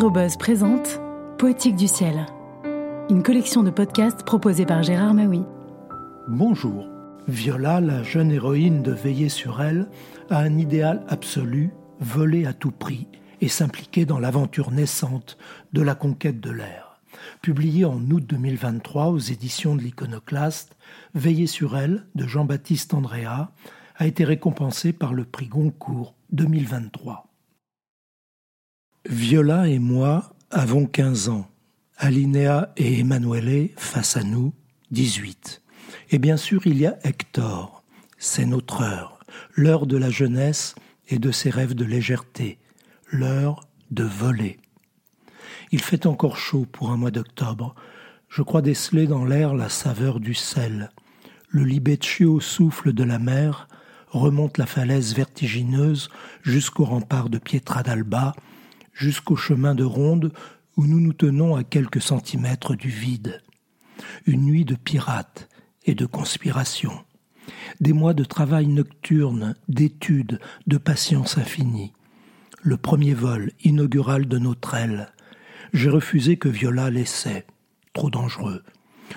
Aérobuzz présente Poétique du ciel, une collection de podcasts proposée par Gérard Maui. Bonjour. Viola, la jeune héroïne de Veiller sur elle, a un idéal absolu, voler à tout prix et s'impliquer dans l'aventure naissante de la conquête de l'air. Publié en août 2023 aux éditions de l'Iconoclaste, Veiller sur elle de Jean-Baptiste Andrea a été récompensé par le prix Goncourt 2023. Viola et moi avons 15 ans. Alinéa et Emanuele face à nous, 18. Et bien sûr, il y a Hector. C'est notre heure, l'heure de la jeunesse et de ses rêves de légèreté, l'heure de voler. Il fait encore chaud pour un mois d'octobre. Je crois déceler dans l'air la saveur du sel. Le libeccio souffle de la mer remonte la falaise vertigineuse jusqu'au rempart de Pietra d'Alba, jusqu'au chemin de ronde où nous nous tenons à quelques centimètres du vide. Une nuit de pirates et de conspiration. Des mois de travail nocturne, d'études, de patience infinie. Le premier vol inaugural de notre aile. J'ai refusé que Viola laissait. Trop dangereux.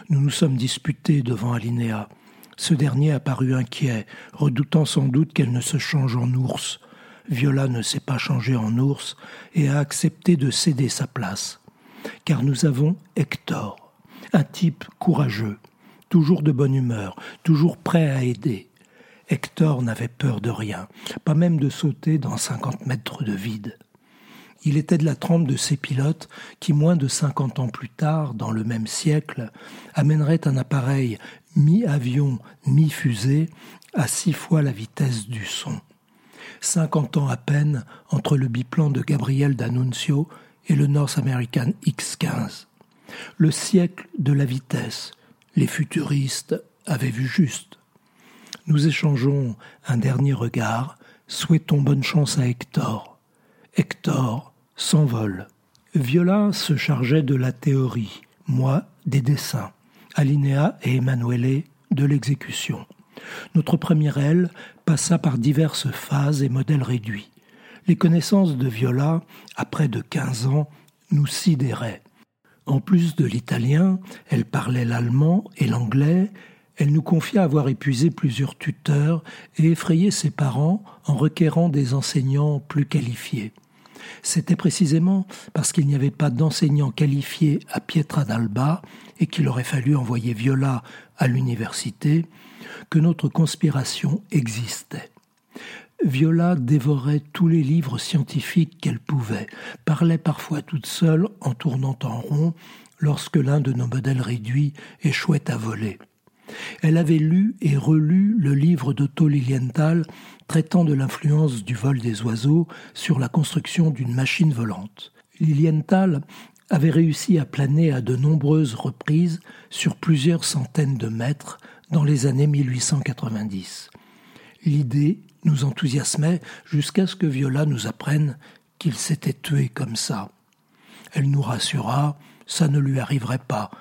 Nous nous sommes disputés devant Alinéa. Ce dernier a paru inquiet, redoutant sans doute qu'elle ne se change en ours, Viola ne s'est pas changée en ours et a accepté de céder sa place. Car nous avons Hector, un type courageux, toujours de bonne humeur, toujours prêt à aider. Hector n'avait peur de rien, pas même de sauter dans cinquante mètres de vide. Il était de la trempe de ces pilotes qui, moins de cinquante ans plus tard, dans le même siècle, amèneraient un appareil mi-avion, mi-fusée à six fois la vitesse du son. Cinquante ans à peine entre le biplan de Gabriel D'Annunzio et le North American X-15. Le siècle de la vitesse. Les futuristes avaient vu juste. Nous échangeons un dernier regard, souhaitons bonne chance à Hector. Hector s'envole. Viola se chargeait de la théorie, moi des dessins, Alinéa et Emanuele de l'exécution. Notre première aile passa par diverses phases et modèles réduits. Les connaissances de Viola, à près de quinze ans, nous sidéraient. En plus de l'italien, elle parlait l'allemand et l'anglais, elle nous confia avoir épuisé plusieurs tuteurs et effrayé ses parents en requérant des enseignants plus qualifiés. C'était précisément parce qu'il n'y avait pas d'enseignants qualifiés à Pietra d'Alba et qu'il aurait fallu envoyer Viola à l'université que notre conspiration existait. Viola dévorait tous les livres scientifiques qu'elle pouvait, parlait parfois toute seule en tournant en rond lorsque l'un de nos modèles réduits échouait à voler. Elle avait lu et relu le livre d'Otto Lilienthal traitant de l'influence du vol des oiseaux sur la construction d'une machine volante. Lilienthal avait réussi à planer à de nombreuses reprises sur plusieurs centaines de mètres dans les années 1890. L'idée nous enthousiasmait jusqu'à ce que Viola nous apprenne qu'il s'était tué comme ça. Elle nous rassura, ça ne lui arriverait pas,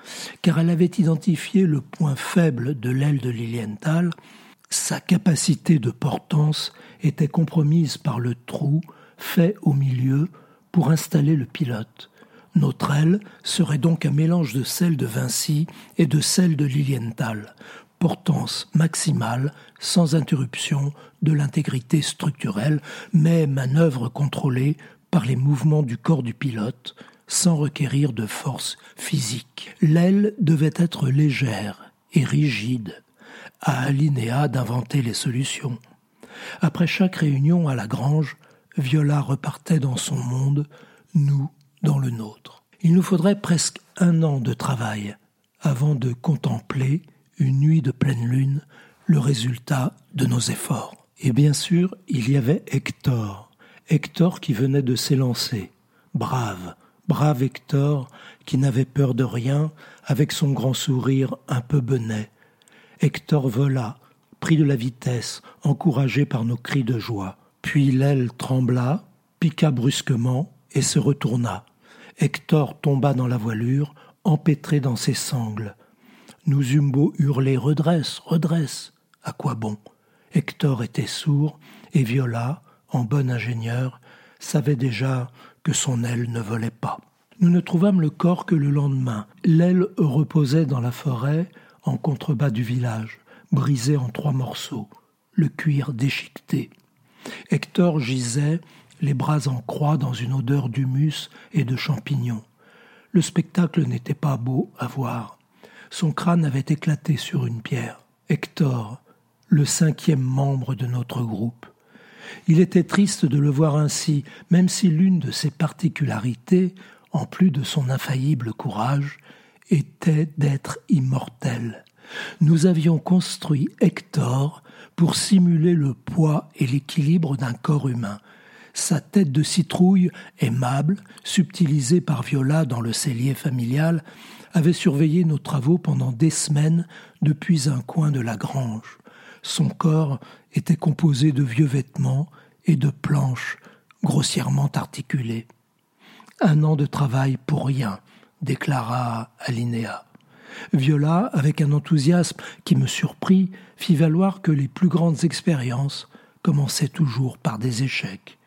car elle avait identifié le point faible de l'aile de Lilienthal, sa capacité de portance était compromise par le trou fait au milieu pour installer le pilote. Notre aile serait donc un mélange de celle de Vinci et de celle de Lilienthal, portance maximale, sans interruption de l'intégrité structurelle, mais manœuvre contrôlée par les mouvements du corps du pilote, sans requérir de force physique. L'aile devait être légère et rigide, à Alinéa d'inventer les solutions. Après chaque réunion à la grange, Viola repartait dans son monde, nous dans le nôtre. Il nous faudrait presque un an de travail avant de contempler une nuit de pleine lune, le résultat de nos efforts. Et bien sûr, il y avait Hector, Hector qui venait de s'élancer, brave, brave Hector qui n'avait peur de rien, avec son grand sourire un peu benet. Hector vola, pris de la vitesse, encouragé par nos cris de joie. Puis l'aile trembla, piqua brusquement et se retourna. Hector tomba dans la voilure, empêtré dans ses sangles. Nous eûmes beau hurler Redresse, redresse. À quoi bon? Hector était sourd, et Viola, en bon ingénieur, savait déjà que son aile ne volait pas. Nous ne trouvâmes le corps que le lendemain. L'aile reposait dans la forêt, en contrebas du village, brisée en trois morceaux, le cuir déchiqueté. Hector gisait, les bras en croix dans une odeur d'humus et de champignons. Le spectacle n'était pas beau à voir. Son crâne avait éclaté sur une pierre. Hector, le cinquième membre de notre groupe. Il était triste de le voir ainsi, même si l'une de ses particularités, en plus de son infaillible courage, était d'être immortel. Nous avions construit Hector pour simuler le poids et l'équilibre d'un corps humain. Sa tête de citrouille, aimable, subtilisée par Viola dans le cellier familial, avait surveillé nos travaux pendant des semaines depuis un coin de la grange. Son corps était composé de vieux vêtements et de planches grossièrement articulées. Un an de travail pour rien, déclara Alinéa. Viola, avec un enthousiasme qui me surprit, fit valoir que les plus grandes expériences commençaient toujours par des échecs.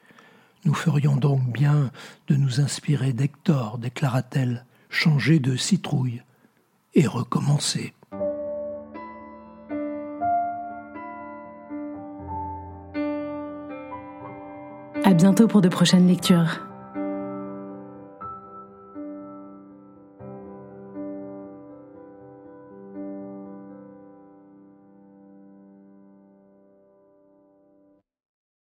Nous ferions donc bien de nous inspirer d'Hector, déclara-t-elle, changer de citrouille et recommencer. Bientôt pour de prochaines lectures.